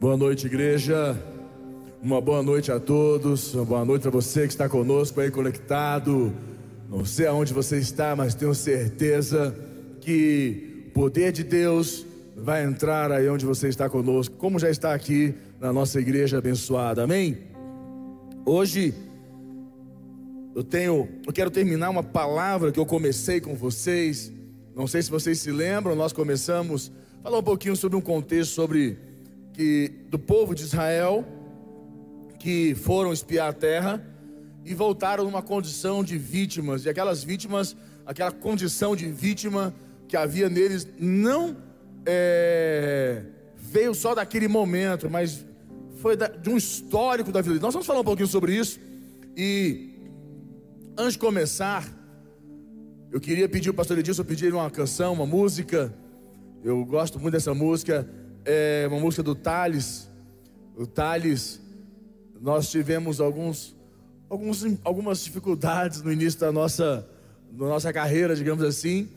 Boa noite, igreja. Uma boa noite a todos. Uma boa noite a você que está conosco aí conectado. Não sei aonde você está, mas tenho certeza que o poder de Deus vai entrar aí onde você está conosco, como já está aqui na nossa igreja abençoada. Amém? Hoje eu tenho, eu quero terminar uma palavra que eu comecei com vocês. Não sei se vocês se lembram, nós começamos falar um pouquinho sobre um contexto sobre que do povo de Israel que foram espiar a terra e voltaram numa condição de vítimas, e aquelas vítimas, aquela condição de vítima que havia neles não é, veio só daquele momento, mas foi de um histórico da vida. Nós vamos falar um pouquinho sobre isso. E antes de começar, eu queria pedir ao pastor Edilson pedir uma canção, uma música. Eu gosto muito dessa música. É uma música do Thales. O Thales, nós tivemos alguns, alguns, algumas dificuldades no início da nossa, da nossa carreira, digamos assim.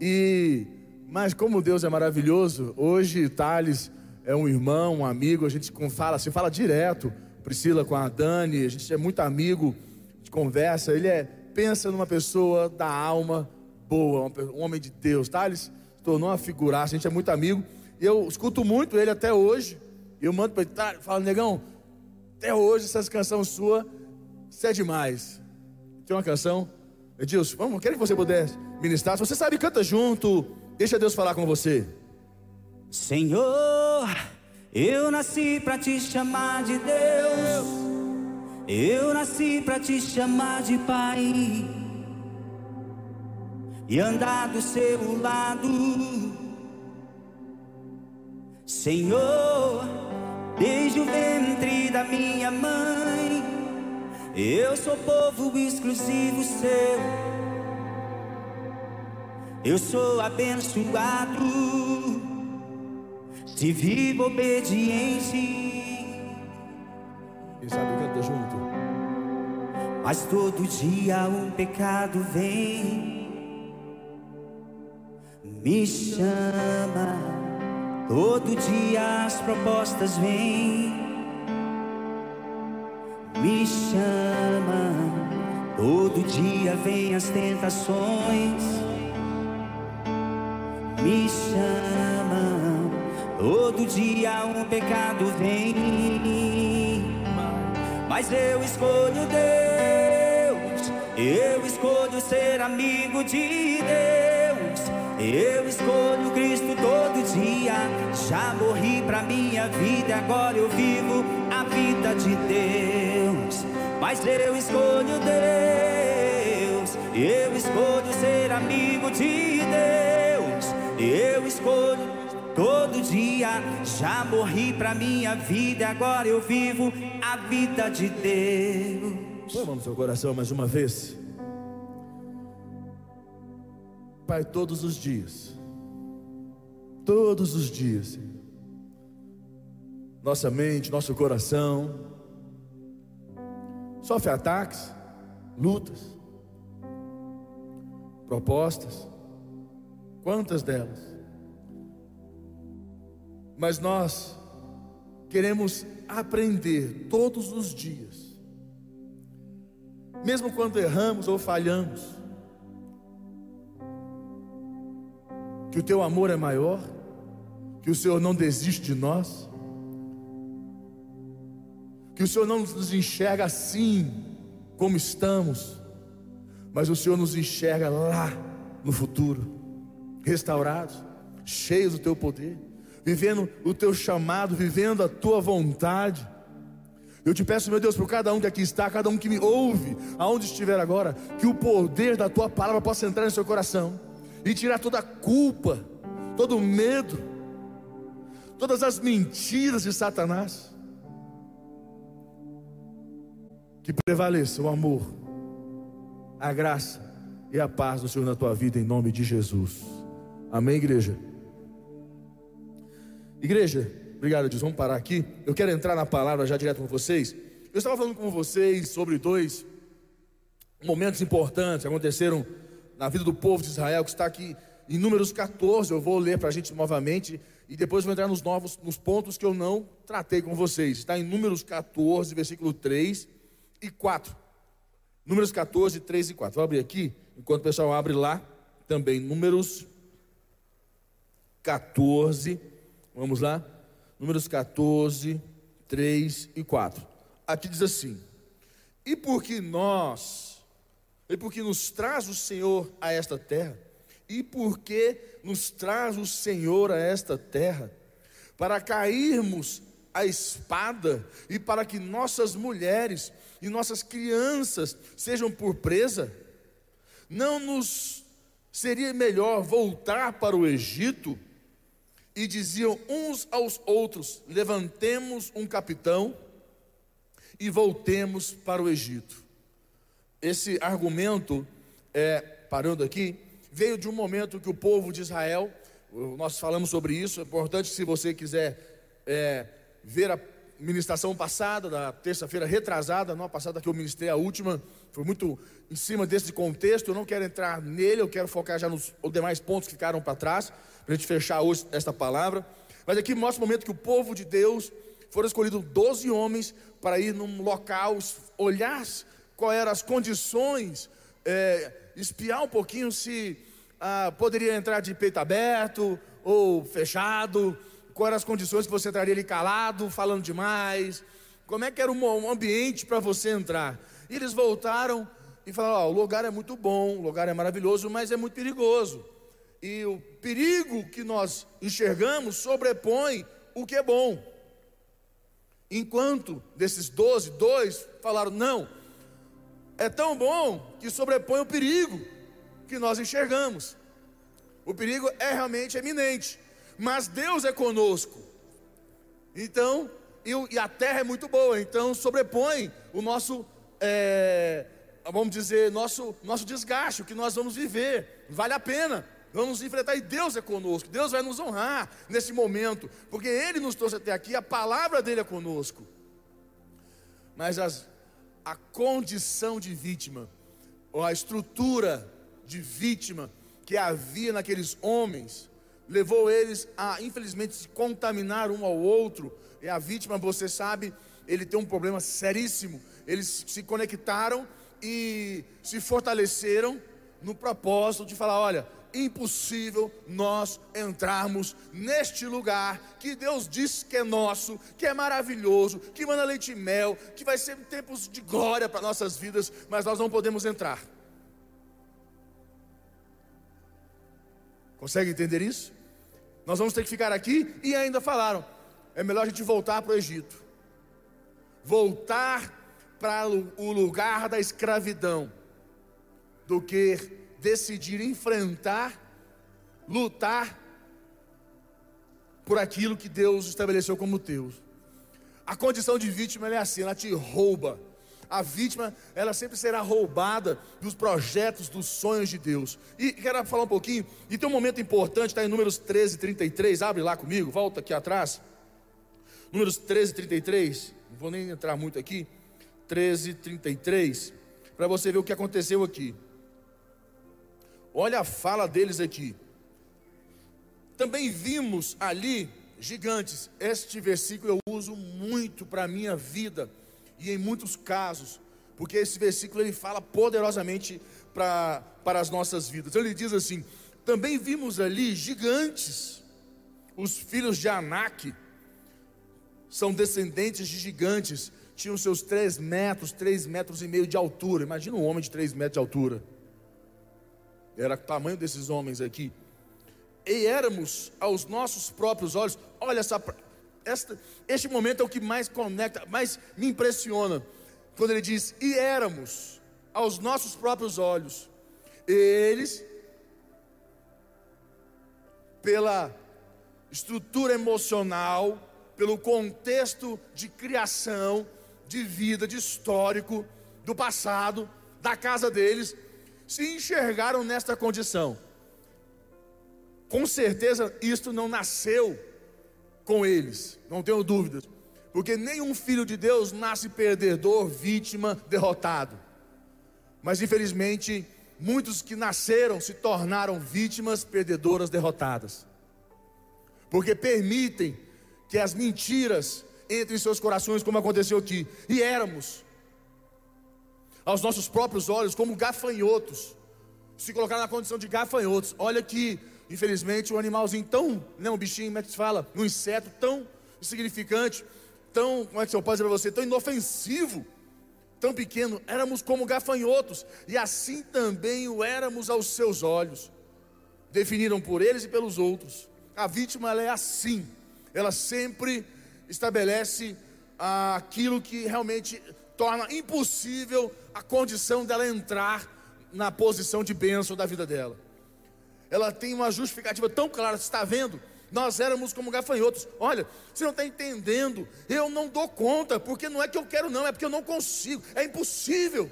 E mas como Deus é maravilhoso, hoje Thales é um irmão, um amigo, a gente fala, se fala direto, Priscila com a Dani, a gente é muito amigo, gente conversa, ele é, pensa numa pessoa da alma boa, um homem de Deus, Thales se tornou uma figuraça, a gente é muito amigo, eu escuto muito ele até hoje, eu mando para ele, tá, falo, negão, até hoje essas canções sua, você é demais. Tem uma canção, Edilson, vamos, quero que você pudesse ministrar, se você sabe, canta junto, Deixa Deus falar com você. Senhor, eu nasci para te chamar de Deus. Eu nasci para te chamar de Pai. E andar do seu lado. Senhor, desde o ventre da minha mãe, eu sou povo exclusivo seu. Eu sou abençoado, te vivo obediente. Quem sabe canta junto. Mas todo dia um pecado vem, me chama. Todo dia as propostas vêm, me chama. Todo dia vem as tentações me chamam. Todo dia um pecado vem, mas eu escolho Deus. Eu escolho ser amigo de Deus. Eu escolho Cristo todo dia. Já morri pra minha vida, agora eu vivo a vida de Deus. Mas eu escolho Deus. Eu escolho ser amigo de Deus. Eu escolho todo dia. Já morri pra minha vida, agora eu vivo a vida de Deus. Põe a mão no seu coração mais uma vez. Pai, todos os dias, todos os dias, nossa mente, nosso coração, sofre ataques, lutas, propostas, Quantas delas? Mas nós queremos aprender todos os dias, mesmo quando erramos ou falhamos, que o teu amor é maior, que o Senhor não desiste de nós, que o Senhor não nos enxerga assim como estamos, mas o Senhor nos enxerga lá no futuro restaurados, cheios do teu poder, vivendo o teu chamado, vivendo a tua vontade. Eu te peço, meu Deus, por cada um que aqui está, cada um que me ouve, aonde estiver agora, que o poder da tua palavra possa entrar no seu coração e tirar toda a culpa, todo o medo, todas as mentiras de Satanás. Que prevaleça o amor, a graça e a paz do Senhor na tua vida, em nome de Jesus. Amém, igreja? Igreja, obrigado, Deus. Vamos parar aqui. Eu quero entrar na palavra já direto com vocês. Eu estava falando com vocês sobre dois momentos importantes que aconteceram na vida do povo de Israel, que está aqui em Números 14, eu vou ler para a gente novamente, e depois vou entrar nos novos, nos pontos que eu não tratei com vocês. Está em Números 14, versículo 3 e 4. Números 14, 3 e 4. Vou abrir aqui, enquanto o pessoal abre lá, também Números 14, vamos lá, Números 14, 3 e 4. Aqui diz assim: E porque nós, e porque nos traz o Senhor a esta terra, e porque nos traz o Senhor a esta terra, para cairmos a espada e para que nossas mulheres e nossas crianças sejam por presa, não nos seria melhor voltar para o Egito? E diziam uns aos outros: levantemos um capitão e voltemos para o Egito. Esse argumento, é, parando aqui, veio de um momento que o povo de Israel, nós falamos sobre isso, é importante se você quiser é, ver a ministração passada, da terça-feira retrasada, não a passada que eu ministrei, a última, foi muito em cima desse contexto, eu não quero entrar nele, eu quero focar já nos demais pontos que ficaram para trás, para a gente fechar hoje esta palavra. Mas aqui mostra o momento que o povo de Deus foram escolhidos 12 homens para ir num local, olhar quais eram as condições, é, espiar um pouquinho se ah, poderia entrar de peito aberto ou fechado, quais eram as condições que você entraria ali calado, falando demais, como é que era um ambiente para você entrar. E eles voltaram e falaram: oh, o lugar é muito bom, o lugar é maravilhoso, mas é muito perigoso. E o perigo que nós enxergamos sobrepõe o que é bom. Enquanto desses doze, dois falaram: não, é tão bom que sobrepõe o perigo que nós enxergamos. O perigo é realmente eminente mas Deus é conosco. Então, e, a terra é muito boa, então sobrepõe o nosso, é, vamos dizer, nosso, nosso desgaste, o que nós vamos viver, vale a pena. Vamos enfrentar e Deus é conosco. Deus vai nos honrar nesse momento, porque Ele nos trouxe até aqui, a palavra dele é conosco. Mas as, a condição de vítima, ou a estrutura de vítima que havia naqueles homens, levou eles a, infelizmente, se contaminar um ao outro. E a vítima, você sabe, ele tem um problema seríssimo. Eles se conectaram e se fortaleceram no propósito de falar: olha, impossível nós entrarmos neste lugar que Deus diz que é nosso, que é maravilhoso, que manda leite e mel, que vai ser tempos de glória para nossas vidas, mas nós não podemos entrar. Consegue entender isso? Nós vamos ter que ficar aqui e ainda falaram: é melhor a gente voltar para o Egito, voltar para o lugar da escravidão, do que decidir enfrentar, lutar por aquilo que Deus estabeleceu como teu. A condição de vítima é assim, ela te rouba a vítima, ela sempre será roubada dos projetos, dos sonhos de Deus. E quero falar um pouquinho, e tem um momento importante, está em Números 13, 33, abre lá comigo, volta aqui atrás. Números 13, 33, não vou nem entrar muito aqui. 13, 33, para você ver o que aconteceu aqui. Olha a fala deles aqui. Também vimos ali gigantes. Este versículo eu uso muito para a minha vida e em muitos casos, porque esse versículo ele fala poderosamente pra, para as nossas vidas. Ele diz assim: também vimos ali gigantes, os filhos de Anak, são descendentes de gigantes, tinham seus três metros, três metros e meio de altura. Imagina um homem de três metros de altura. Era o tamanho desses homens aqui. E éramos aos nossos próprios olhos, olha essa, esta, este momento é o que mais conecta, mais me impressiona. Quando ele diz: E éramos aos nossos próprios olhos, eles, pela estrutura emocional, pelo contexto de criação, de vida, de histórico, do passado, da casa deles, se enxergaram nesta condição. Com certeza, isto não nasceu com eles, não tenho dúvidas, porque nenhum filho de Deus nasce perdedor, vítima, derrotado. Mas infelizmente, muitos que nasceram se tornaram vítimas perdedoras derrotadas. Porque permitem que as mentiras entrem em seus corações, como aconteceu aqui. E éramos, aos nossos próprios olhos, como gafanhotos. Se colocar na condição de gafanhotos. Olha que, infelizmente, um animalzinho tão, né, um bichinho, como é que se fala? Um inseto tão insignificante, tão, como é que seu pai dizer para você, tão inofensivo tão pequeno, éramos como gafanhotos, e assim também o éramos aos seus olhos. Definiram por eles e pelos outros. A vítima ela é assim, ela sempre estabelece aquilo que realmente torna impossível a condição dela entrar na posição de bênção da vida dela. Ela tem uma justificativa tão clara, você está vendo? nós éramos como gafanhotos. Olha, você não está entendendo, eu não dou conta, porque não é que eu quero, não, é porque eu não consigo, é impossível.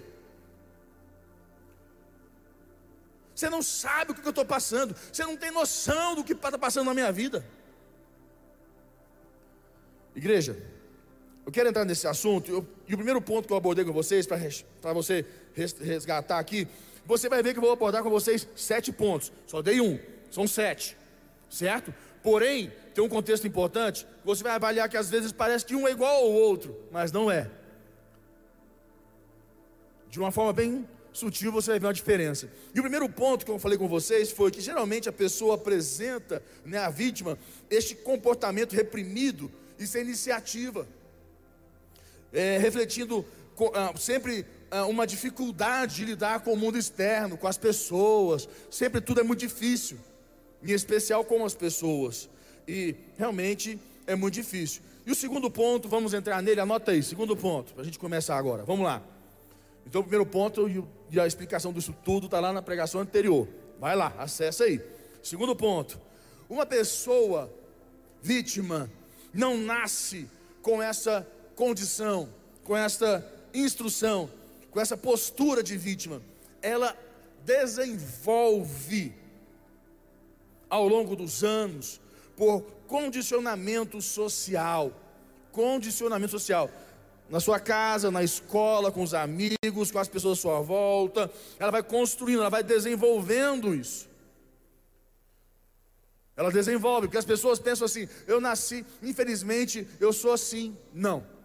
Você não sabe o que eu estou passando, você não tem noção do que está passando na minha vida. Igreja, eu quero entrar nesse assunto, eu, e o primeiro ponto que eu abordei com vocês, para você resgatar aqui, você vai ver que eu vou abordar com vocês sete pontos, só dei um, são sete, certo? Porém, tem um contexto importante, você vai avaliar que às vezes parece que um é igual ao outro, mas não é. De uma forma bem sutil você vai ver uma diferença. E o primeiro ponto que eu falei com vocês foi que geralmente a pessoa apresenta, né, a vítima, este comportamento reprimido e sem iniciativa, é, refletindo ah, sempre ah, uma dificuldade de lidar com o mundo externo, com as pessoas, sempre tudo é muito difícil em especial com as pessoas. E realmente é muito difícil. E o segundo ponto, vamos entrar nele, anota aí, segundo ponto, para a gente começar agora. Vamos lá. Então, o primeiro ponto e a explicação disso tudo está lá na pregação anterior. Vai lá, acessa aí. Segundo ponto: uma pessoa vítima não nasce com essa condição, com essa instrução, com essa postura de vítima. Ela desenvolve ao longo dos anos por condicionamento social. Condicionamento social. Na sua casa, na escola, com os amigos, com as pessoas à sua volta. Ela vai construindo, ela vai desenvolvendo isso. Ela desenvolve, porque as pessoas pensam assim: eu nasci, infelizmente eu sou assim. Não.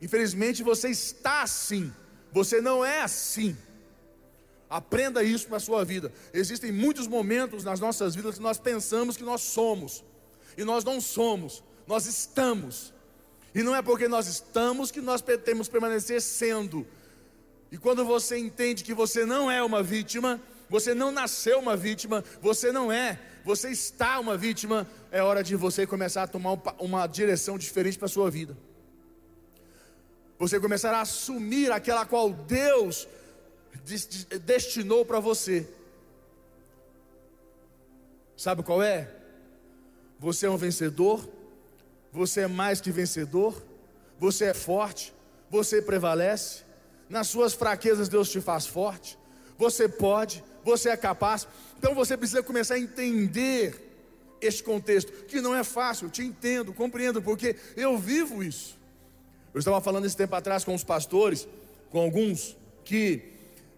Infelizmente você está assim. Você não é assim. Aprenda isso para a sua vida. Existem muitos momentos nas nossas vidas que nós pensamos que nós somos, e nós não somos, nós estamos. E não é porque nós estamos que nós temos permanecer sendo. E quando você entende que você não é uma vítima, você não nasceu uma vítima, você não é, você está uma vítima, é hora de você começar a tomar uma direção diferente para a sua vida. Você começar a assumir aquela qual Deus destinou para você. Sabe qual é? Você é um vencedor, você é mais que vencedor, você é forte, você prevalece. Nas suas fraquezas, Deus te faz forte. Você pode, você é capaz. Então você precisa começar a entender este contexto, que não é fácil, eu te entendo, compreendo, porque eu vivo isso. Eu estava falando esse tempo atrás com os pastores, com alguns, que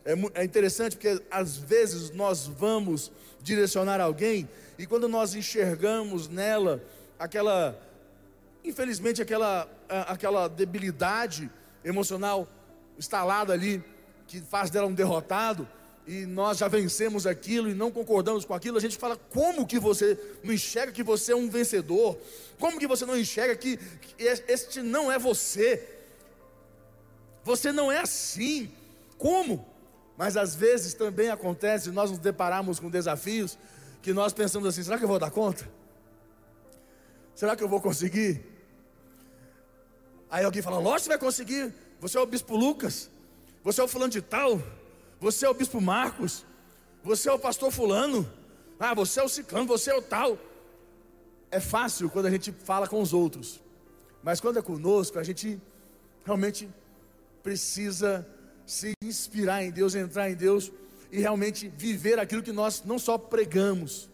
é, é interessante porque às vezes nós vamos direcionar alguém e quando nós enxergamos nela aquela, infelizmente, aquela, aquela debilidade emocional instalada ali, que faz dela um derrotado, e nós já vencemos aquilo e não concordamos com aquilo, a gente fala: como que você não enxerga que você é um vencedor? Como que você não enxerga que, que este não é você? Você não é assim. Como? Mas às vezes também acontece, nós nos deparamos com desafios que nós pensamos assim: será que eu vou dar conta? Será que eu vou conseguir? Aí alguém fala: lógico que vai conseguir. Você é o bispo Lucas, você é o fulano de tal, você é o bispo Marcos, você é o pastor fulano, ah, você é o ciclano, você é o tal. É fácil quando a gente fala com os outros, mas quando é conosco, a gente realmente precisa se inspirar em Deus, entrar em Deus e realmente viver aquilo que nós não só pregamos,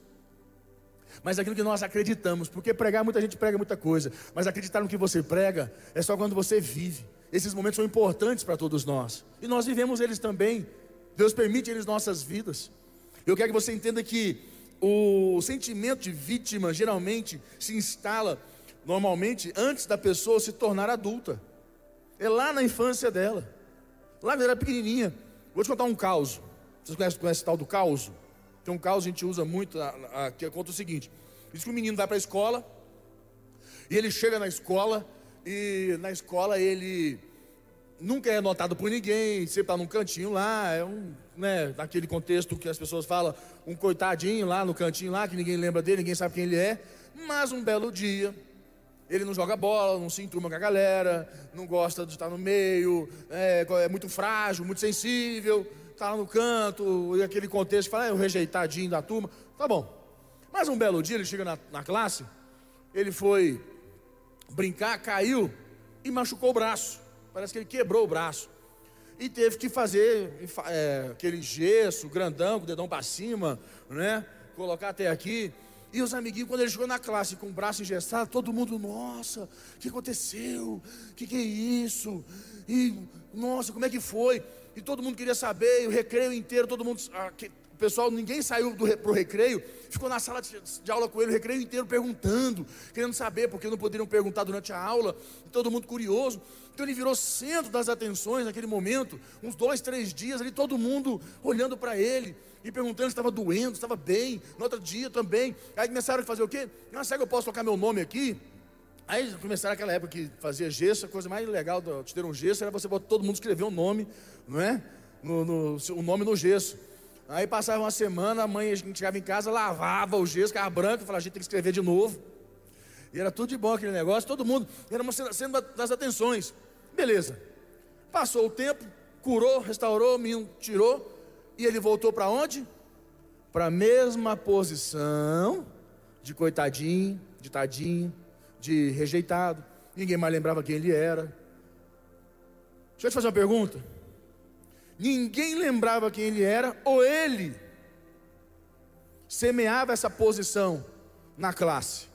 mas aquilo que nós acreditamos. Porque pregar, muita gente prega muita coisa, mas acreditar no que você prega é só quando você vive. Esses momentos são importantes para todos nós e nós vivemos eles também Deus permite eles nossas vidas. Eu quero que você entenda que o sentimento de vítima geralmente se instala normalmente antes da pessoa se tornar adulta. É lá na infância dela. Lá quando era pequenininha. Vou te contar um caos. Vocês conhecem, conhecem o tal do caos? Tem um caos que a gente usa muito, que conta o seguinte. Diz que o menino vai para a escola, e ele chega na escola, e na escola ele nunca é notado por ninguém, sempre está num cantinho lá, é um, né, naquele contexto que as pessoas falam, um coitadinho lá no cantinho lá, que ninguém lembra dele, ninguém sabe quem ele é. Mas um belo dia, ele não joga bola, não se enturma com a galera, não gosta de estar no meio, é, é muito frágil, muito sensível, está lá no canto, e aquele contexto, fala, é o rejeitadinho da turma. Tá bom. Mas um belo dia ele chega na, na classe, ele foi brincar, caiu e machucou o braço. Parece que ele quebrou o braço. E teve que fazer é, aquele gesso grandão, com o dedão para cima, né? Colocar até aqui. E os amiguinhos, quando ele chegou na classe com o braço engessado, todo mundo, nossa, o que aconteceu? O que, que é isso? E, nossa, como é que foi? E todo mundo queria saber, e o recreio inteiro, todo mundo. Ah, o pessoal, ninguém saiu para o recreio, ficou na sala de, de, aula com ele o recreio inteiro perguntando, querendo saber, porque não poderiam perguntar durante a aula, todo mundo curioso. Então ele virou centro das atenções naquele momento, uns dois, três dias ali, todo mundo olhando para ele e perguntando se estava doendo, se estava bem, no outro dia também. Aí começaram a fazer o quê? Ah, será que eu posso colocar meu nome aqui? Aí começaram aquela época que fazia gesso, a coisa mais legal de ter um gesso era você botar todo mundo escrever um nome, não é? No, no, o nome no gesso. Aí passava uma semana, a mãe, a gente chegava em casa, lavava o gesso, ficava branco, falava, a gente tem que escrever de novo. E era tudo de bom aquele negócio, todo mundo, era uma cena das atenções. Beleza. Passou o tempo, curou, restaurou, o menino tirou, e ele voltou para onde? Para a mesma posição de coitadinho, de tadinho, de rejeitado. Ninguém mais lembrava quem ele era. Deixa eu te fazer uma pergunta ninguém lembrava quem ele era, ou ele semeava essa posição na classe.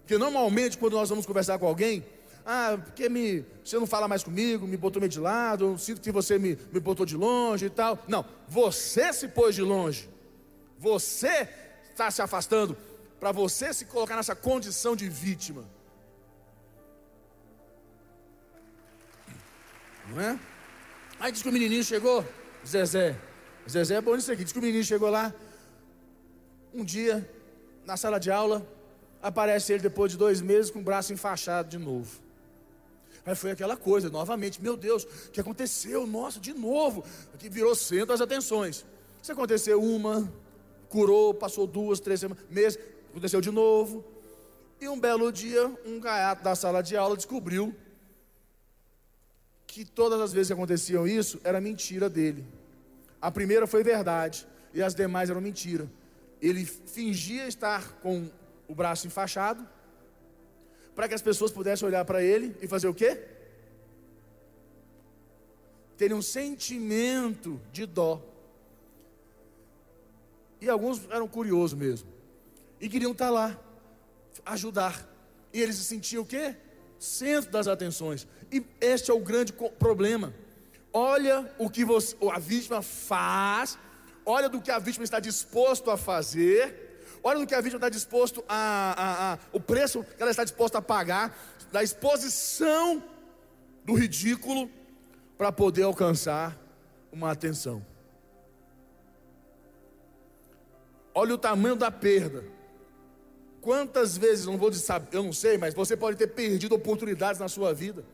Porque normalmente, quando nós vamos conversar com alguém, ah, porque me, você não fala mais comigo, me botou meio de lado, eu sinto que você me, me botou de longe e tal. Não, você se pôs de longe. Você está se afastando para você se colocar nessa condição de vítima. Não é? Aí diz que o menininho chegou, Zezé. Zezé é bom nisso aqui. Diz que o menino chegou lá. Um dia, na sala de aula, aparece ele depois de dois meses com o braço enfaixado de novo. Aí foi aquela coisa, novamente, meu Deus, o que aconteceu? Nossa, de novo. Aqui virou centro das atenções. Isso aconteceu uma, curou, passou duas, três semanas, meses, aconteceu de novo. E um belo dia, um gaiato da sala de aula descobriu que todas as vezes que aconteciam isso, era mentira dele. A primeira foi verdade, e as demais eram mentira. Ele fingia estar com o braço enfaixado, para que as pessoas pudessem olhar para ele e fazer o quê? Terem um sentimento de dó. E alguns eram curiosos mesmo. E queriam estar lá, ajudar. E eles se sentiam o quê? Centro das atenções. E este é o grande problema. Olha o que você, a vítima faz, olha do que a vítima está disposto a fazer, olha do que a vítima está disposto a, a, a o preço que ela está disposta a pagar, da exposição do ridículo para poder alcançar uma atenção. Olha o tamanho da perda. Quantas vezes, não vou dizer, eu não sei, mas você pode ter perdido oportunidades na sua vida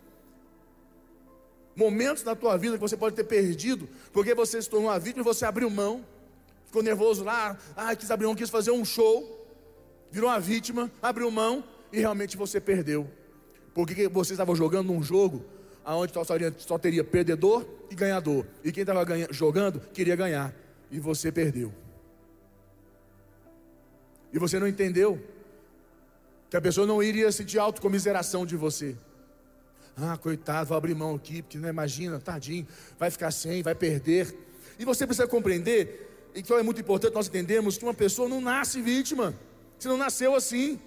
momentos na tua vida que você pode ter perdido, porque você se tornou uma vítima e você abriu mão, ficou nervoso lá, ah, quis abrir mão, quis fazer um show, virou uma vítima, abriu mão e realmente você perdeu. Porque você estava jogando num jogo onde só, só teria perdedor e ganhador. E quem estava jogando queria ganhar. E você perdeu. E você não entendeu que a pessoa não iria sentir autocomiseração de você. Ah, coitado, vou abrir mão aqui, porque não né, imagina, tadinho, vai ficar sem, vai perder. E você precisa compreender, então é muito importante nós entendermos que uma pessoa não nasce vítima. Você não nasceu assim.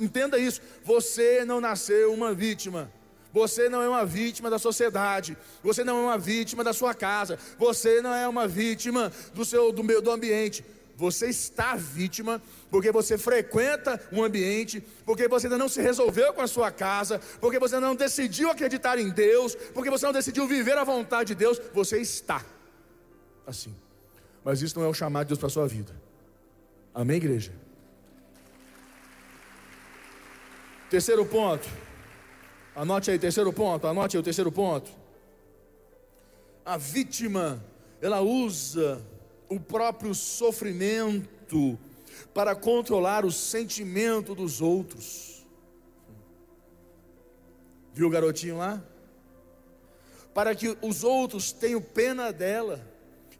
Entenda isso. Você não nasceu uma vítima. Você não é uma vítima da sociedade. Você não é uma vítima da sua casa. Você não é uma vítima do seu do, meu, do ambiente. Você está vítima porque você frequenta um ambiente, porque você ainda não se resolveu com a sua casa, porque você não decidiu acreditar em Deus, porque você não decidiu viver a vontade de Deus. Você está assim. Mas isso não é o chamado de Deus para a sua vida. Amém, igreja? Terceiro ponto. Anote aí, terceiro ponto. Anote aí o terceiro ponto. A vítima, ela usa o próprio sofrimento para controlar o sentimento dos outros. Viu o garotinho lá? Para que os outros tenham pena dela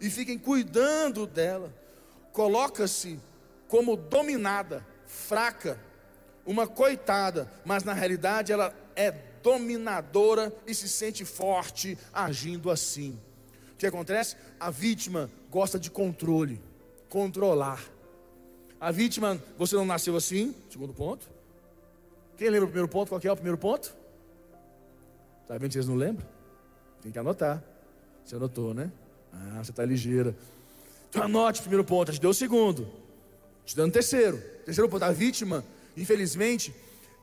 e fiquem cuidando dela. Coloca-se como dominada, fraca, uma coitada, mas na realidade ela é dominadora e se sente forte agindo assim. O que acontece? A vítima gosta de controle, controlar. A vítima, você não nasceu assim, segundo ponto. Quem lembra o primeiro ponto? Qual é o primeiro ponto? Está vendo que vocês não lembram? Tem que anotar. Você anotou, né? Ah, você está ligeira. Então anote o primeiro ponto, gente deu o segundo. Te dando o terceiro. Terceiro ponto, a vítima Infelizmente,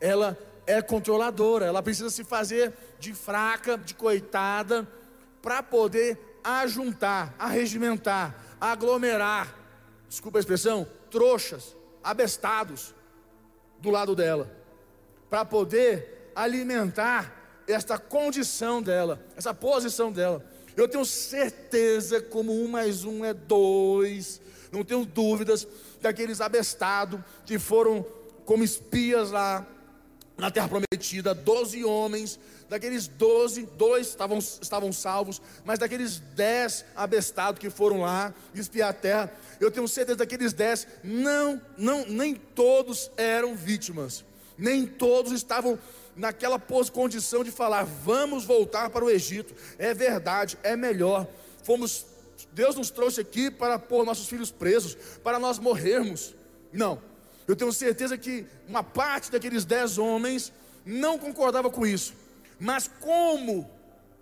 ela é controladora, ela precisa se fazer de fraca, de coitada, para poder ajuntar, arregimentar, aglomerar, desculpa a expressão, trouxas, abestados do lado dela, para poder alimentar esta condição dela, essa posição dela. Eu tenho certeza, como um mais um é dois, não tenho dúvidas daqueles abestados que foram como espias lá na terra prometida, doze homens, daqueles doze, dois estavam, estavam salvos, mas daqueles dez abestados que foram lá espiar a terra, eu tenho certeza daqueles dez, não, não, nem todos eram vítimas, nem todos estavam naquela condição de falar, vamos voltar para o Egito, é verdade, é melhor, fomos, Deus nos trouxe aqui para pôr nossos filhos presos, para nós morrermos, não, eu tenho certeza que uma parte daqueles dez homens não concordava com isso. Mas como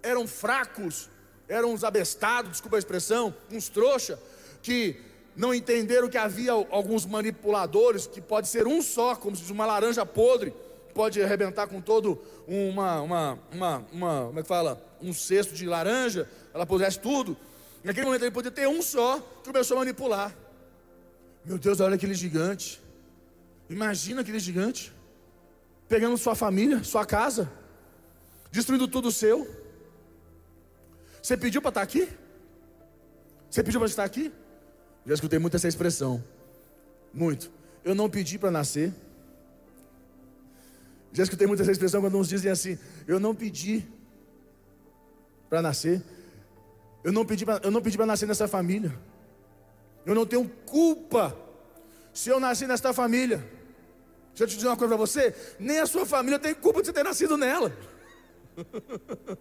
eram fracos, eram uns abestados, desculpa a expressão, uns trouxa, que não entenderam que havia alguns manipuladores, que pode ser um só, como se diz uma laranja podre, pode arrebentar com todo uma, uma, uma, uma, como é que fala, um cesto de laranja, ela pudesse tudo. Naquele momento ele podia ter um só, que começou a manipular. Meu Deus, olha aquele gigante. Imagina aquele gigante pegando sua família, sua casa, destruindo tudo seu. Você pediu para estar aqui? Você pediu para estar aqui? Já escutei muito essa expressão. Muito. Eu não pedi para nascer. Já escutei muito essa expressão quando uns dizem assim: Eu não pedi para nascer. Eu não pedi para nascer nessa família. Eu não tenho culpa se eu nasci nesta família. Deixa eu te dizer uma coisa para você: nem a sua família tem culpa de você ter nascido nela.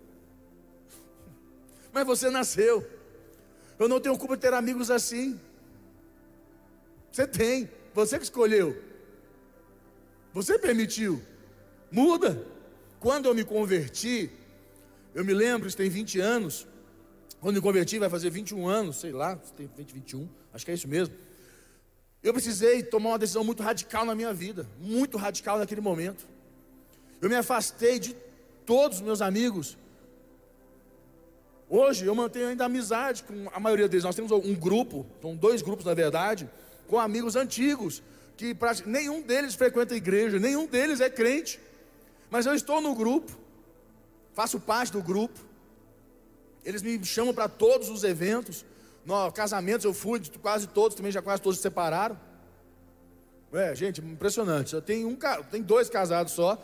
Mas você nasceu. Eu não tenho culpa de ter amigos assim. Você tem, você que escolheu. Você permitiu. Muda. Quando eu me converti, eu me lembro, isso tem 20 anos. Quando me converti, vai fazer 21 anos, sei lá, tem 20, 21, acho que é isso mesmo. Eu precisei tomar uma decisão muito radical na minha vida, muito radical naquele momento. Eu me afastei de todos os meus amigos. Hoje eu mantenho ainda amizade com a maioria deles. Nós temos um grupo, são dois grupos na verdade, com amigos antigos, que nenhum deles frequenta a igreja, nenhum deles é crente. Mas eu estou no grupo, faço parte do grupo. Eles me chamam para todos os eventos. No casamentos eu fui, quase todos, também já quase todos se separaram. É, gente, impressionante. Eu tenho um, tem dois casados só.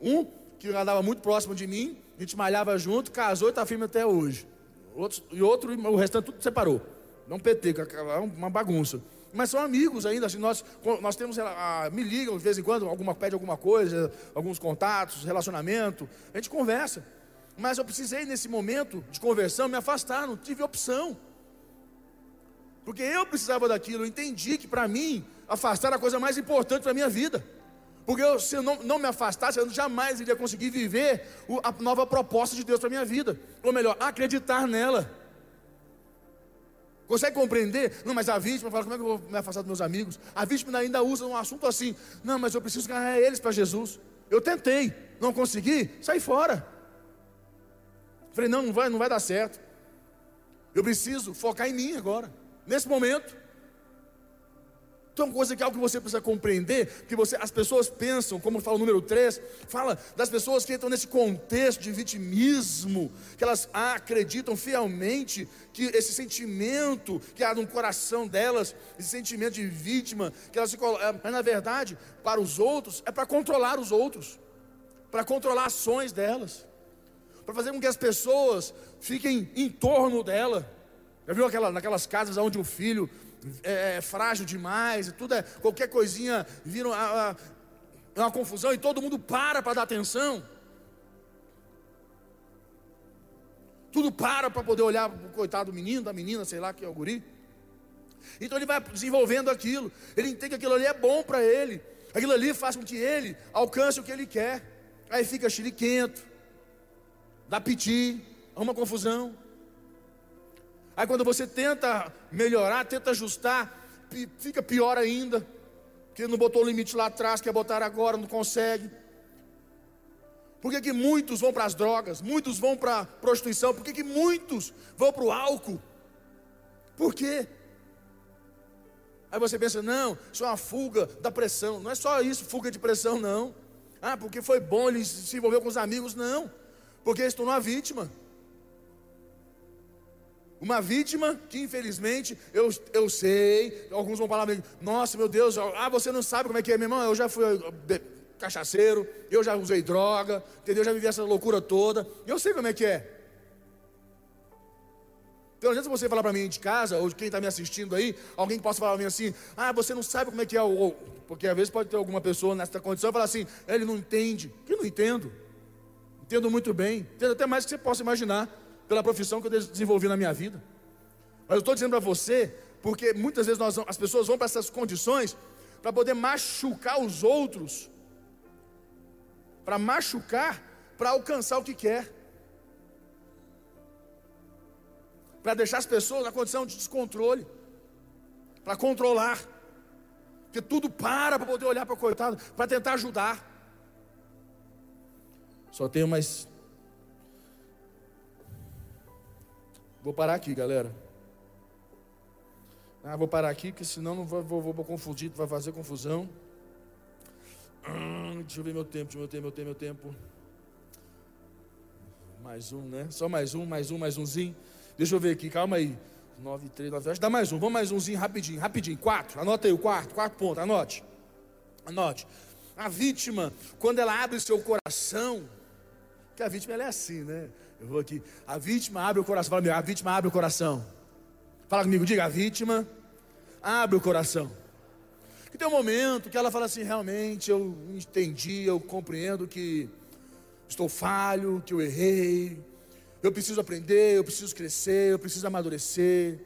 Um que andava muito próximo de mim, a gente malhava junto, casou e está firme até hoje. Outro, e outro, o restante tudo separou. Não PT, é uma bagunça. Mas são amigos ainda, assim, nós, nós temos, a, me ligam de vez em quando, alguma, pede alguma coisa, alguns contatos, relacionamento, a gente conversa. Mas eu precisei, nesse momento de conversão, me afastar, não tive opção. Porque eu precisava daquilo, eu entendi que para mim, afastar era a coisa mais importante para a minha vida. Porque eu, se eu não, não me afastasse, eu jamais iria conseguir viver a nova proposta de Deus para a minha vida. Ou melhor, acreditar nela. Consegue compreender? Não, mas a vítima fala: como é que eu vou me afastar dos meus amigos? A vítima ainda usa um assunto assim: não, mas eu preciso ganhar eles para Jesus. Eu tentei, não consegui, sai fora. Falei: não, não vai, não vai dar certo. Eu preciso focar em mim agora, nesse momento. Então, coisa que é algo que você precisa compreender, que você, as pessoas pensam, como fala o número 3, fala das pessoas que entram nesse contexto de vitimismo, que elas acreditam fielmente que esse sentimento que há no coração delas, esse sentimento de vítima, que elas se colocam, mas na verdade, para os outros, é para controlar os outros, para controlar ações delas, para fazer com que as pessoas fiquem em torno dela. Já viu aquela, naquelas casas onde o filho é, é frágil demais, tudo é qualquer coisinha vira uma, uma confusão e todo mundo para para dar atenção. Tudo para para poder olhar para o coitado do menino, da menina, sei lá que é o guri. Então ele vai desenvolvendo aquilo. Ele entende que aquilo ali é bom para ele. Aquilo ali faz com que ele alcance o que ele quer. Aí fica chiliquento, dá piti, uma confusão. Aí quando você tenta melhorar, tenta ajustar, fica pior ainda. Porque não botou o limite lá atrás, quer botar agora, não consegue. Por que, que muitos vão para as drogas? Muitos vão para a prostituição? Por que, que muitos vão para o álcool? Por quê? Aí você pensa, não, isso é uma fuga da pressão. Não é só isso, fuga de pressão, não. Ah, porque foi bom, ele se envolveu com os amigos. Não, porque se tornou a vítima. Uma vítima que infelizmente eu, eu sei, alguns vão falar, nossa meu Deus, ah, você não sabe como é que é, meu irmão, eu já fui cachaceiro, eu já usei droga, entendeu? Eu já vivi essa loucura toda, eu sei como é que é. Então, às vezes você falar para mim de casa, ou quem está me assistindo aí, alguém que possa falar para mim assim, ah, você não sabe como é que é, ou, porque às vezes pode ter alguma pessoa nessa condição e falar assim, ele não entende, que não entendo, entendo muito bem, entendo até mais do que você possa imaginar pela profissão que eu desenvolvi na minha vida. Mas eu estou dizendo para você, porque muitas vezes nós, as pessoas vão para essas condições para poder machucar os outros, para machucar, para alcançar o que quer, para deixar as pessoas na condição de descontrole, para controlar, porque tudo para para poder olhar para o coitado, para tentar ajudar. Só tenho mais Vou parar aqui, galera. Ah, vou parar aqui, porque senão não vou, vou, vou confundir, vai fazer confusão. Hum, deixa eu ver meu tempo, meu tempo, meu tempo, meu tempo. Mais um, né? Só mais um, mais um, mais umzinho. Deixa eu ver aqui, calma aí. 9, 3, 9, acho que dá mais um. Vamos mais umzinho, rapidinho, rapidinho. Quatro, anota aí o quarto, quarto ponto, anote. Anote. A vítima, quando ela abre seu coração, que a vítima ela é assim, né? Eu vou aqui. A vítima abre o coração. Fala comigo, a vítima abre o coração. Fala comigo, diga, a vítima abre o coração. E tem um momento que ela fala assim: realmente eu entendi, eu compreendo que estou falho, que eu errei, eu preciso aprender, eu preciso crescer, eu preciso amadurecer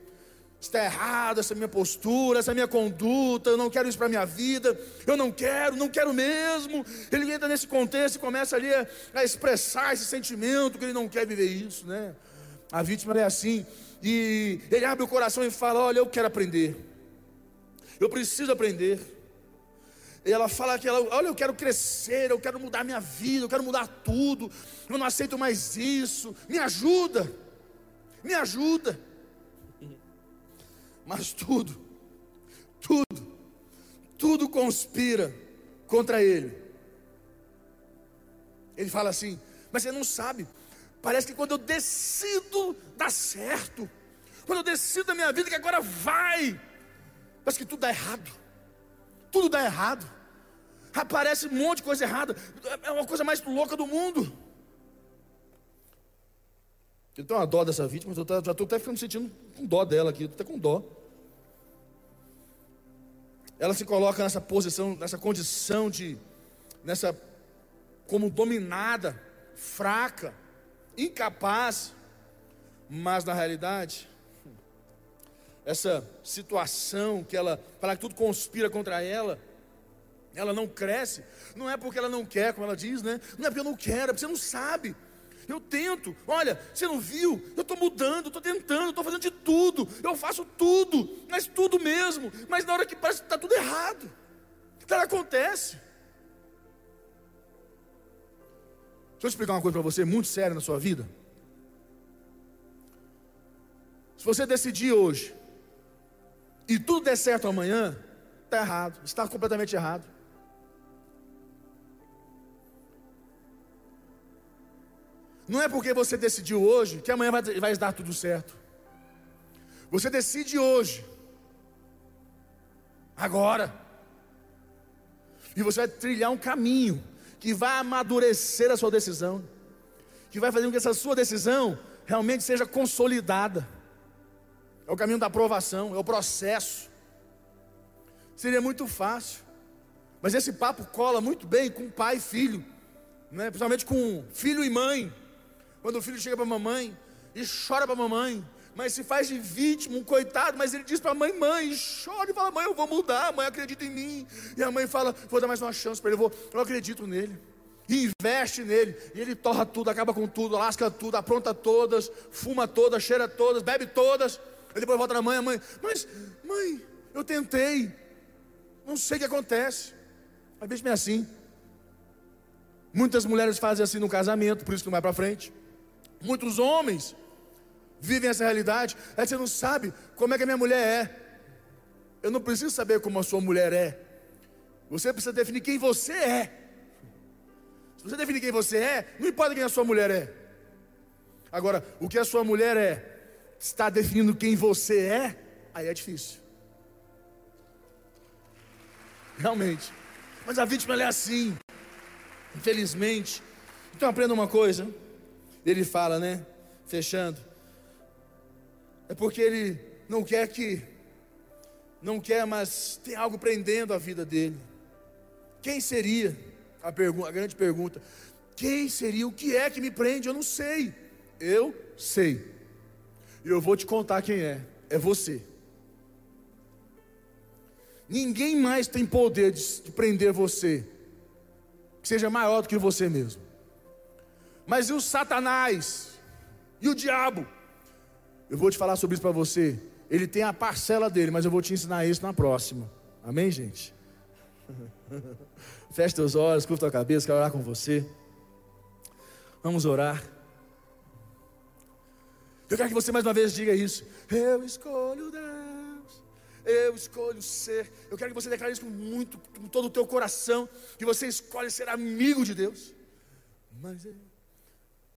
está errado essa minha postura, essa minha conduta, eu não quero isso para a minha vida, eu não quero, não quero mesmo. Ele entra nesse contexto e começa ali a, a expressar esse sentimento que ele não quer viver isso, né? A vítima é assim, e ele abre o coração e fala: Olha, eu quero aprender, eu preciso aprender. E ela fala que ela, olha, eu quero crescer, eu quero mudar minha vida, eu quero mudar tudo, eu não aceito mais isso, me ajuda, me ajuda. Mas tudo, tudo, tudo conspira contra ele. Ele fala assim: Mas você não sabe, parece que quando eu decido dar certo, quando eu decido da minha vida que agora vai, parece que tudo dá errado, tudo dá errado. Aparece um monte de coisa errada, é uma coisa mais louca do mundo. Eu tenho uma dó dessa vítima, eu já estou até ficando sentindo com dó dela aqui, estou até com dó ela se coloca nessa posição, nessa condição de, nessa, como dominada, fraca, incapaz, mas na realidade, essa situação que ela, para que tudo conspira contra ela, ela não cresce, não é porque ela não quer, como ela diz, né? Não é porque eu não quero, é porque você não sabe. Eu tento, olha, você não viu? Eu estou mudando, estou tentando, estou fazendo de tudo, eu faço tudo, mas tudo mesmo, mas na hora que parece que está tudo errado, nada acontece. Deixa eu explicar uma coisa para você, muito séria na sua vida. Se você decidir hoje e tudo der certo amanhã, está errado, está completamente errado. Não é porque você decidiu hoje que amanhã vai, vai dar tudo certo. Você decide hoje, agora, e você vai trilhar um caminho que vai amadurecer a sua decisão, que vai fazer com que essa sua decisão realmente seja consolidada. É o caminho da aprovação, é o processo. Seria muito fácil, mas esse papo cola muito bem com pai e filho, né? principalmente com filho e mãe. Quando o filho chega para a mamãe e chora para a mamãe, mas se faz de vítima, um coitado, mas ele diz para a mãe, mãe, chora e fala, mãe, eu vou mudar, mãe acredita em mim. E a mãe fala, vou dar mais uma chance para ele, vou, eu acredito nele. E investe nele, e ele torra tudo, acaba com tudo, lasca tudo, apronta todas, fuma todas, cheira todas, bebe todas. Aí depois volta na mãe, a mãe, mas, mãe, eu tentei, não sei o que acontece. Às vezes é assim. Muitas mulheres fazem assim no casamento, por isso que não vai para frente. Muitos homens vivem essa realidade. Aí você não sabe como é que a minha mulher é. Eu não preciso saber como a sua mulher é. Você precisa definir quem você é. Se você definir quem você é, não importa quem a sua mulher é. Agora, o que a sua mulher é, está definindo quem você é, aí é difícil. Realmente. Mas a vítima é assim. Infelizmente. Então aprenda uma coisa. Ele fala, né? Fechando. É porque ele não quer que, não quer, mas tem algo prendendo a vida dele. Quem seria? A, pergunta, a grande pergunta. Quem seria? O que é que me prende? Eu não sei. Eu sei. E eu vou te contar quem é. É você. Ninguém mais tem poder de prender você, que seja maior do que você mesmo. Mas e o Satanás? E o diabo? Eu vou te falar sobre isso para você. Ele tem a parcela dele, mas eu vou te ensinar isso na próxima. Amém, gente? Feche teus olhos, curta a cabeça, quero orar com você. Vamos orar. Eu quero que você mais uma vez diga isso. Eu escolho Deus. Eu escolho ser. Eu quero que você declare isso com muito, com todo o teu coração. Que você escolhe ser amigo de Deus. Mas eu